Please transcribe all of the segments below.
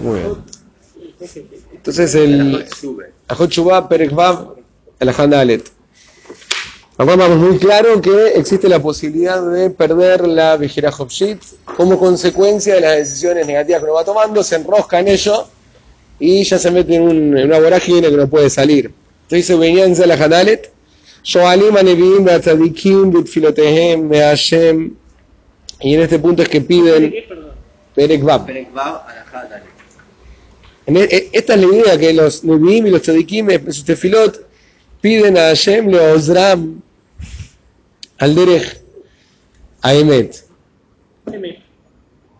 Muy bien. Entonces el Ajot Shubá Perekvav el Handalet. Acá vamos muy claro que existe la posibilidad de perder la Vejera Hopshit como consecuencia de las decisiones negativas que uno va tomando, se enrosca en ello y ya se mete en, un, en una vorágine que no puede salir. Entonces dice, venían la Hanalet, y en este punto es que piden Perekvab. E, esta es la idea que los Nevim y los Tzadikim en sus tefilot piden a Hashem, le Ozram, al Derech, a Emet.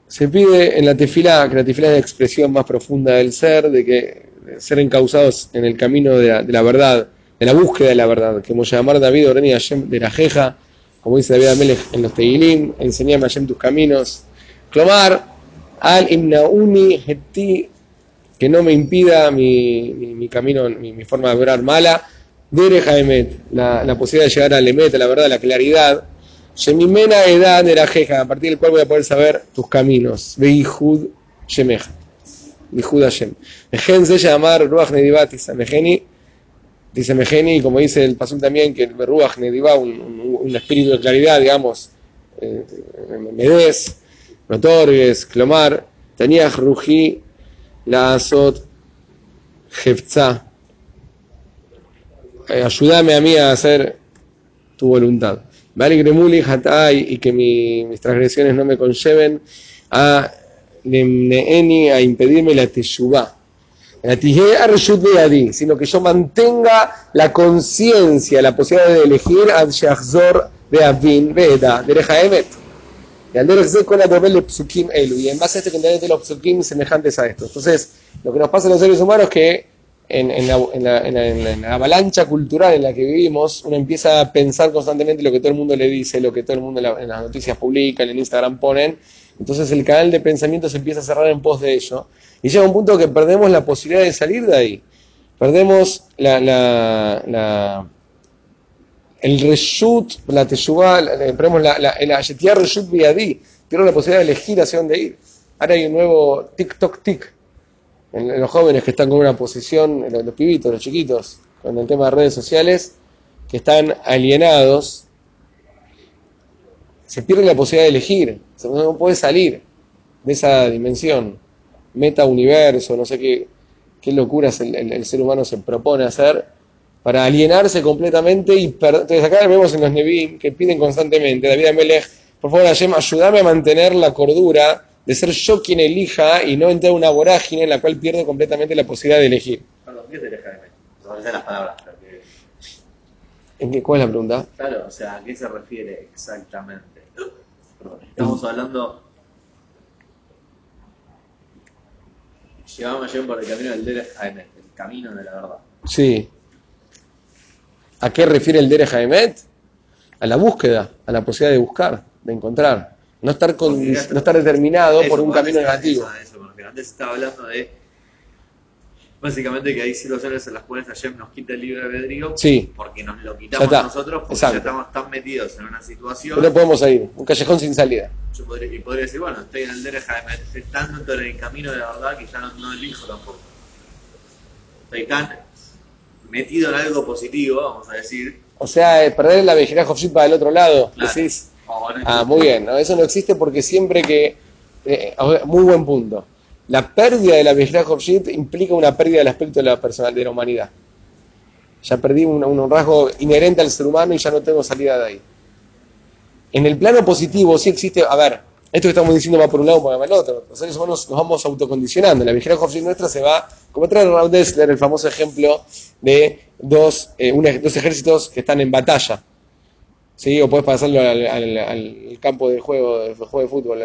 Se pide en la tefila, que la tefila es la expresión más profunda del ser, de que ser encausados en el camino de la, verdad, de la búsqueda de la verdad, que como llamar David Oreni Hashem de la Jeja, como dice David Amelech en los Tegilim, enseñame Hashem tus caminos. Clomar, al imnauni heti, que no me impida mi, mi, camino, mi, mi, forma de orar mala, Dereja Emet, la, la posibilidad de llegar al Emet, la verdad, la claridad. Shemimena edad de la jeja, a partir del cual voy a poder saber tus caminos. Veihud Shemeja. Veihud Hashem. Mejen se llamar Ruach Nedivat Mejeni. Dice Mejeni, como dice el Pasuk también, que el Ruach Nedivat, un, un, espíritu de claridad, digamos, eh, Medes, Notorgues, Clomar, tenía Ruji, La Azot, Jefza eh, ayúdame a mí a hacer tu voluntad. Vale, Gremuli, Hatay, y que mis transgresiones no me conlleven a Lemneeni, a impedirme la Teshuvah. Sino que yo mantenga la conciencia, la posibilidad de elegir Ad Shachzor de Avin Veda, de. Y la en base a este que de los Psukim semejantes a esto. Entonces, lo que nos pasa a los seres humanos es que en, la, avalancha cultural en la que vivimos, uno empieza a pensar constantemente lo que todo el mundo le dice, lo que todo el mundo en, las noticias publica, en Instagram ponen. Entonces el canal de pensamiento se empieza a cerrar en pos de ello. Y llega un punto que perdemos la posibilidad de salir de ahí. Perdemos la, la, el reshut, la teshuvah, la, el reshut viadí. Pierdo la posibilidad de elegir hacia dónde ir. Ahora hay un nuevo TikTok-Tik en, los jóvenes que están con una posición, los, pibitos, los chiquitos, con el tema de redes sociales, que están alienados, se pierde la posibilidad de elegir, no puede salir de esa dimensión, meta universo, no sé qué, qué locuras el, ser humano se propone hacer para alienarse completamente y entonces acá vemos en los Nevim que piden constantemente, David Amelech, por favor Hashem, ayúdame a mantener la cordura de ser yo quien elija y no entrar en una vorágine en la cual pierdo completamente la posibilidad de elegir. Perdón, ¿qué te deja de las palabras. ¿En qué, ¿Cuál es la pregunta? Claro, o sea, ¿a qué se refiere exactamente? Estamos hablando. Llevamos ayer por el camino del Derech el camino de la verdad. Sí. ¿A qué refiere el Derech Haemet? A la búsqueda, a la posibilidad de buscar, de encontrar. No estar, con, no estar determinado por un camino negativo. Eso, antes estaba hablando de básicamente que hay situaciones en las cuales Hashem nos quita el libre albedrío sí. porque nos lo quitamos nosotros porque ya estamos tan metidos en una situación. No podemos ir, un callejón sin salida. Yo podría, y podría decir, bueno, estoy en el derecha, estoy tanto en el camino de la verdad que ya no, elijo tampoco. Estoy tan metido en algo positivo, vamos a decir. O sea, eh, perder la vigilancia para el otro lado, decís. Ah, muy bien, eso no existe porque siempre que... Eh, muy buen punto. La pérdida de la Bejra Horshit implica una pérdida del aspecto de la personal de la humanidad. Ya perdí un, rasgo inherente al ser humano y ya no tengo salida de ahí. En el plano positivo sí existe, a ver, esto que estamos diciendo va por un lado o por el otro. Los seres humanos nos vamos autocondicionando. La Bejra Horshit nuestra se va, como trae Raúl Dessler, el famoso ejemplo de dos, eh, dos ejércitos que están en batalla o puedes pasarlo al, campo de juego, de juego de fútbol,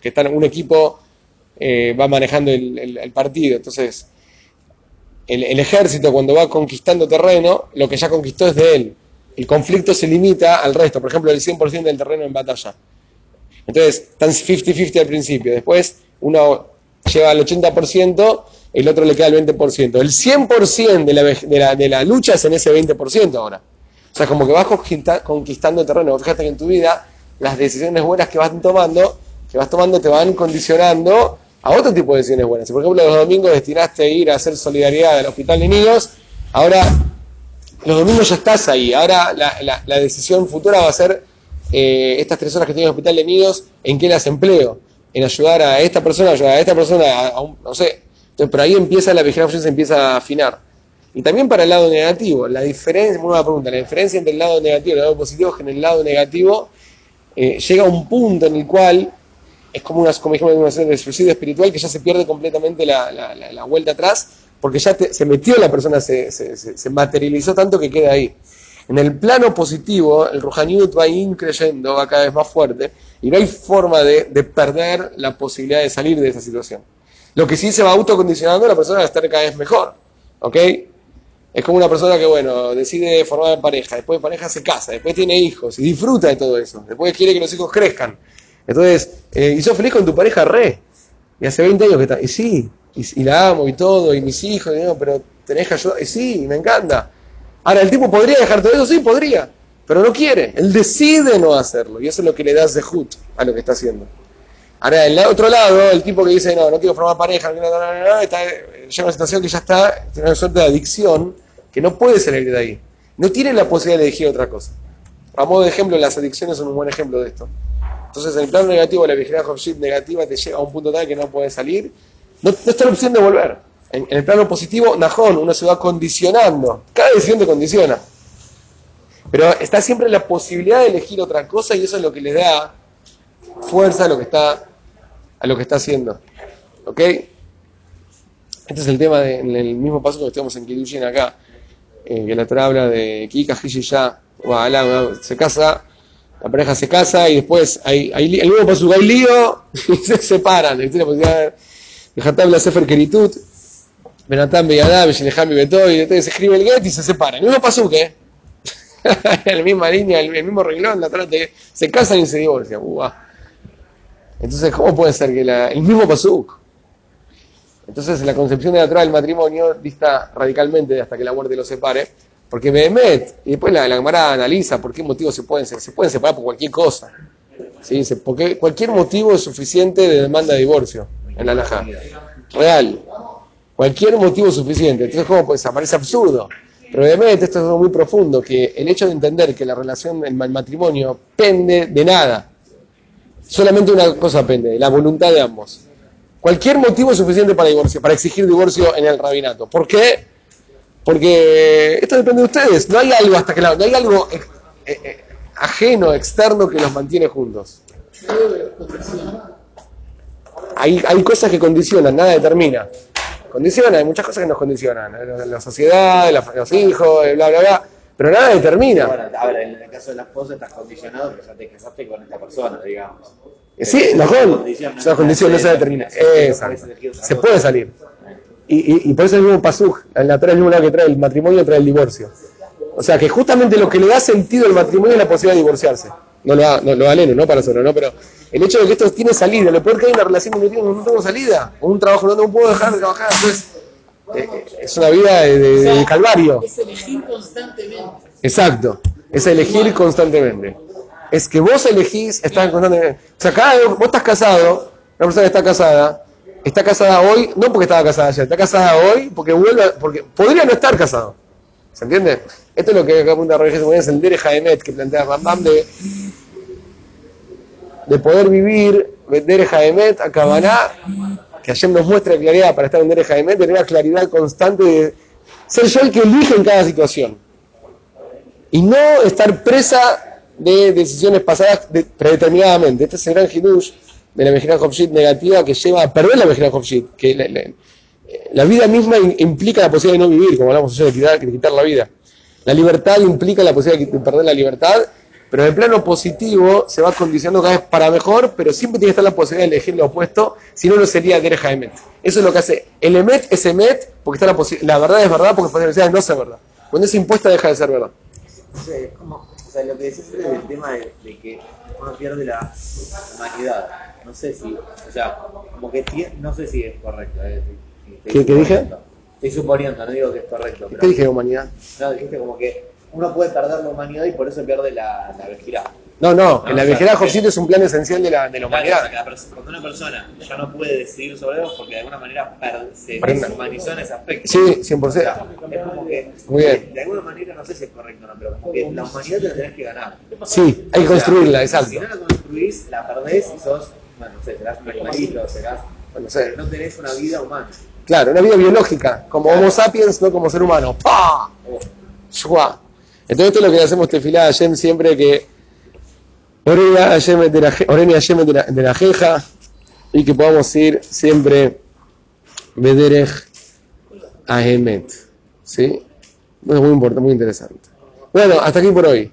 que está un equipo eh, va manejando el, partido. Entonces, el, ejército cuando va conquistando terreno, lo que ya conquistó es de él. El conflicto se limita al resto, por ejemplo, el 100% del terreno en batalla. Entonces, están 50-50 al principio. Después, uno lleva al 80%, el otro le queda el 20%. El 100% de la, de, la, de la lucha es en ese 20% ahora. O sea, como que vas conquistando terreno. Fíjate que en tu vida las decisiones buenas que vas tomando, que vas tomando te van condicionando a otro tipo de decisiones buenas. Si por ejemplo los domingos destinaste a ir a hacer solidaridad al hospital de niños, ahora los domingos ya estás ahí. Ahora la, la, decisión futura va a ser eh, estas tres horas que tienes en el hospital de niños, ¿en qué las empleo? En ayudar a esta persona, ayudar a esta persona, a, no sé. Entonces, pero ahí empieza la vigilancia, se empieza a afinar. Y también para el lado negativo, la diferencia, pregunta, la diferencia entre el lado negativo y el lado positivo es que en el lado negativo eh, llega un punto en el cual es como una, como dijimos, de suicidio espiritual que ya se pierde completamente la, la, la, vuelta atrás, porque ya se metió la persona, se, se, se, materializó tanto que queda ahí. En el plano positivo, el Ruhaniut va increyendo, va cada vez más fuerte, y no hay forma de, de, perder la posibilidad de salir de esa situación. Lo que sí se va autocondicionando, la persona va a estar cada vez mejor. ¿Ok? Es como una persona que, bueno, decide formar pareja, después de pareja se casa, después tiene hijos y disfruta de todo eso, después quiere que los hijos crezcan. Entonces, eh, y sos feliz con tu pareja re. Y hace 20 años que está, y sí, y, la amo y todo, y mis hijos, y pero tenés que ayudar, y sí, me encanta. Ahora, ¿el tipo podría dejar todo eso? Sí, podría, pero no quiere, él decide no hacerlo, y eso es lo que le da Zehut a lo que está haciendo. Ahora, el otro lado, el tipo que dice, no, no quiero formar pareja, no, no, no, está, llega una situación que ya está, tiene una suerte de adicción, que no puede salir de ahí. No tiene la posibilidad de elegir otra cosa. A modo de ejemplo, las adicciones son un buen ejemplo de esto. Entonces, en el plano negativo, la vigilancia negativa te lleva a un punto tal que no puedes salir. No, está la opción de volver. En, el plano positivo, Najón, uno se va condicionando. Cada decisión te condiciona. Pero está siempre la posibilidad de elegir otra cosa y eso es lo que le da fuerza a lo que está, a lo que está haciendo. ¿Ok? Este es el tema del el mismo paso que estamos en Kidushin acá. Que la Torah habla de Kika ya se casa la pareja se casa y después hay, el mismo paso, hay lío y se separan. Dejatam la Sefer Keritut, Benatán Beyadá, Beshelejam y Beto, y entonces se escribe el get y se separan. Mismo paso que la misma línea, el, mismo renglón, la trate, se casan y se divorcian. Entonces, ¿cómo puede ser que la, el mismo pasuk? Entonces, la concepción de la Torah del matrimonio dista radicalmente hasta que la muerte los separe. Porque Behemet, y después la, la analiza por qué motivo se pueden, se pueden separar por cualquier cosa. ¿sí? Porque cualquier motivo es suficiente de demanda de divorcio en la Laja. Real. Cualquier motivo suficiente. Entonces, ¿cómo pues Parece absurdo. Pero Behemet, esto es algo muy profundo, que el hecho de entender que la relación, el matrimonio, pende de nada. Solamente una cosa pende, la voluntad de ambos. Cualquier motivo es suficiente para divorcio, para exigir divorcio en el rabinato. ¿Por qué? Porque esto depende de ustedes. No hay algo hasta que no hay algo eh, eh, ajeno, externo que los mantiene juntos. Hay cosas que condicionan, nada determina. Condiciona, hay muchas cosas que nos condicionan. La, sociedad, los hijos, bla, bla, bla. Pero nada determina. ahora, en el caso de la esposa estás condicionado porque ya te casaste con esta persona, digamos. Sí, la condición, esa condición no se determina. Exacto. Se puede salir. Y, por eso el mismo pasuj, en la Torah el mismo lado que trae el matrimonio, trae el divorcio. O sea que justamente lo que le da sentido al matrimonio es la posibilidad de divorciarse. No lo, da, no, lo da no para solo, ¿no? Pero el hecho de que esto tiene salida, lo peor que hay una relación donde no tengo salida, o un trabajo donde no puedo dejar de trabajar, entonces eh, es una vida de, calvario. Es elegir constantemente. Exacto, es elegir constantemente. Es que vos elegís, estás constantemente. O sea, cada vez vos estás casado, una persona que está casada, está casada hoy, no porque estaba casada ayer, está casada hoy porque vuelve, porque podría no estar casado. ¿Se entiende? Esto es lo que acá apunta Roger es el Dere Jaemet que plantea Rambam de, de poder vivir Dere Jaemet a Kabaná, que ayer nos muestra claridad para estar en Dere Jaemet, tener la claridad constante de ser yo el que elige en cada situación. Y no estar presa de decisiones pasadas predeterminadamente. Este es el gran Hidush de la Mejina Hofshit negativa que lleva a perder la Mejina Hofshit, que la, vida misma implica la posibilidad de no vivir, como hablamos ayer, de quitar, de quitar la vida. La libertad implica la posibilidad de perder la libertad, pero en el plano positivo se va condicionando cada vez para mejor, pero siempre tiene que estar la posibilidad de elegir lo opuesto, si no, no sería Dereja Emet. Eso es lo que hace. El Emet es Emet porque está la, la verdad es verdad porque posibilidad de no ser verdad. Cuando es impuesta deja de ser verdad. como, o sea, lo que decís es el tema de, de que uno pierde la humanidad no sé si, o sea, como que no sé si es correcto. Eh, ¿Qué, dije? Estoy suponiendo, no digo que es correcto. Pero, ¿Qué dije de humanidad? No, dijiste como que uno puede perder la humanidad y por eso pierde la, la No, no, en la Bejera Jofsit es un plan esencial de la, de la Claro, humanidad. o sea, perso- cuando una persona ya no puede decidir sobre algo porque de alguna manera per- se Prenda. deshumanizó en ese aspecto. Sí, O 100%. sea, es como que, Muy bien. de alguna manera, no sé si es correcto o no, pero como que la humanidad te la tenés que ganar. Sí, hay que O sea, construirla, exacto. Si no la construís, la perdés y sos, bueno, no sé, serás un animalito, serás, No sé. no tenés una vida humana. Claro, una vida biológica, como Homo sapiens, no como ser humano. ¡Pah! ¡Shua! Entonces esto es lo que le hacemos tefilá a Hashem siempre que Orena Hashem de la, Hashem de la, de la jeja y que podamos ir siempre Bederech a Emet. ¿Sí? Es muy importante, muy interesante. Bueno, hasta aquí por hoy.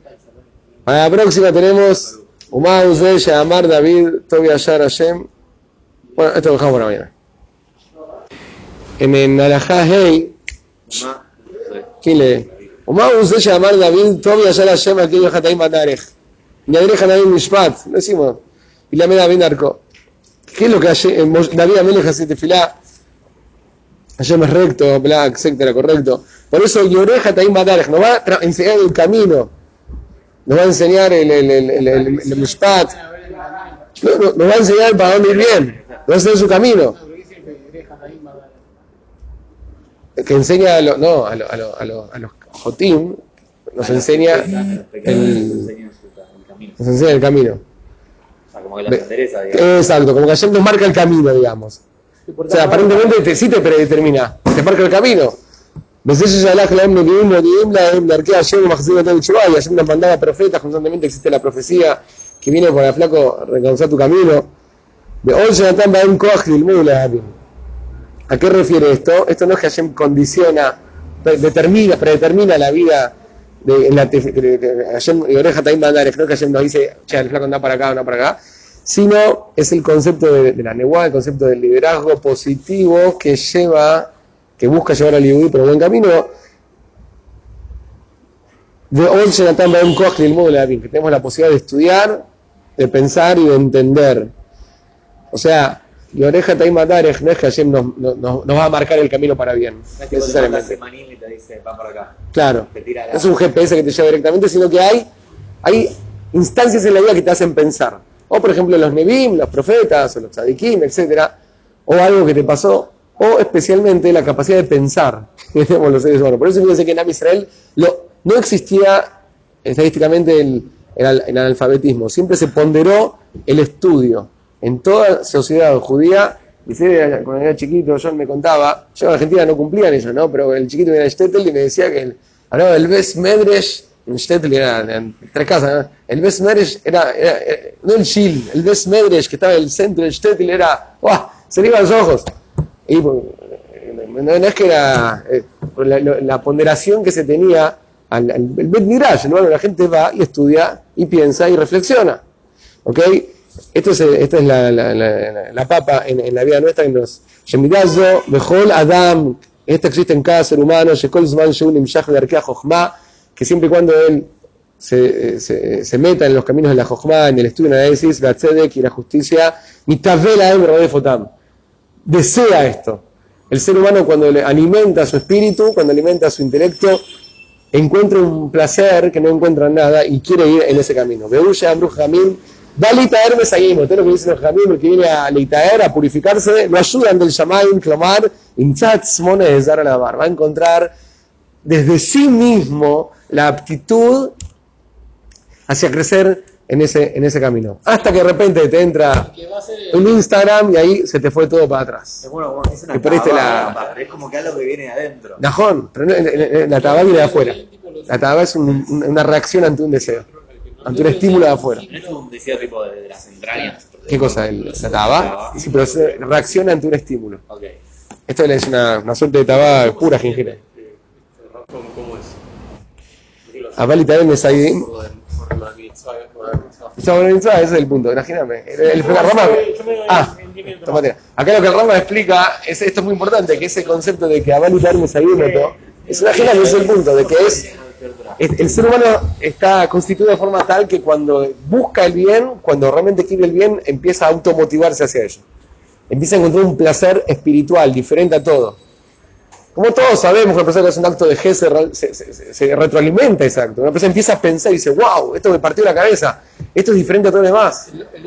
Para la próxima tenemos Umar Uze, Amar David, Tobi Ashar Hashem. Bueno, esto lo dejamos para mañana. En el Alajá Hey. ¿quién lee? Umar Uze, Amar David, Tobi Ashar Hashem, aquí yo Hataim Batarech. Yadrej Hanabim Mishpat, lo decimos. Y la Meda Ben Arco. ¿Qué es lo que hace- David Amelech hace tefilá? Hashem es recto, bla, etcétera, correcto. Por eso Yoreja Taim Batarech nos va a enseñar el camino. Nos va a enseñar el, el, el, el, Mishpat. No, no, nos va a enseñar para dónde ir bien. Nos va a enseñar su camino. Que enseña a, lo- no, a, a, a los Jotim, nos enseña el- nos enseña el camino. O sea, como que la Ve- endereza, digamos. Exacto, como que Hashem nos marca el camino, digamos. O sea, aparentemente te, sí te predetermina, te marca el camino. Y Hashem nos mandaba profetas, constantemente existe la profecía que viene por el flaco a reconocer tu camino. ¿A qué refiere esto? Esto no es que Hashem condiciona, determina, predetermina la vida de, la de- de- oreja también no es que dice, el flaco anda para acá, anda para acá, sino es el concepto de, de la neguá, el concepto del liderazgo positivo que lleva, que busca llevar al Yehudi por buen camino. De hoy Jonathan Baem Koach Lilmud Le'avim, que tenemos la posibilidad de estudiar, de pensar y de entender. O sea, y oreja Taim Matarech no es que Hashem nos, nos, nos va a marcar el camino para bien, No es que necesariamente. semanil y te dice, va por acá. Claro, la- no es un GPS que te lleva directamente, sino que hay, hay instancias en la vida que te hacen pensar. O por ejemplo los Nebim, los profetas, o los tzadikim, etcétera, o algo que te pasó, o especialmente la capacidad de pensar que tenemos los seres humanos. Por eso fíjense que en Israel lo- no existía estadísticamente el, el el analfabetismo, siempre se ponderó el estudio. En toda sociedad judía, dice, cuando era chiquito, John me contaba, yo en Argentina no cumplían eso, ¿no? Pero el chiquito venía a Stettel y me decía que el, hablaba del Bes Medresh, en Stettel era tres casas, ¿no? El Bes Medresh era, era- no el Shil, el Bes Medresh que estaba en el centro de Stettel era, ¡guau! Se le iban los ojos. Y pues, no, es que era eh, la, ponderación que se tenía al, al Bet Midrash, ¿no? la gente va y estudia y piensa y reflexiona. ¿Ok? Esto es, eh, esta es la, la, la- la- papa en, en la vida nuestra que nos. Bejol Adam, esto existe en cada ser humano, Shekol Zman Imshach Darkei Jochma, que siempre y cuando él se, eh, se, se meta en los caminos de la Jochma, en el estudio, el análisis, la tzedek y la justicia, Mitavela Em Rodefotam desea esto. El ser humano cuando le alimenta su espíritu, cuando alimenta su intelecto, encuentra un placer que no encuentra en nada y quiere ir en ese camino. Beuya, Bruj Jamim, va a litaer Mesayim, todo lo que dicen los Jamim, el que viene a litaer, a purificarse, lo ayudan del Shamayim, clamar, Intzatz Mones, dar a la bar. Va a encontrar desde sí mismo la aptitud hacia crecer en ese, en ese camino. Hasta que de repente te entra un Instagram y ahí se te fue todo para atrás. Bueno, bueno, es una tabada, la- es como que algo que viene de adentro. Najón, pero la tabá viene de afuera. La tabá es un- un- una reacción ante un deseo, ante un estímulo de afuera. No es un deseo tipo de, de las entrañas. ¿Qué cosa? El- la tabá, sí, pero se reacciona ante un estímulo. Ok. Esto es una, una suerte de tabá pura jengibre. ¿Cómo, cómo es? Abal y también de Saidim. ese es el punto, imagíname. El, el, el Rama- ah, tomate. Acá lo que el Rama explica, es, esto es muy importante, que ese concepto de que Abal y Tarme Saidímetro, es una genial, ese es el punto, de que es, el ser humano está constituido de forma tal que cuando busca el bien, cuando realmente quiere el bien, empieza a automotivarse hacia ello. Empieza a encontrar un placer espiritual diferente a todo. Como todos sabemos una persona que hace un acto de G se, se- se- retroalimenta ese acto. Una persona empieza a pensar y dice, wow, esto me partió la cabeza, esto es diferente a todo lo demás. El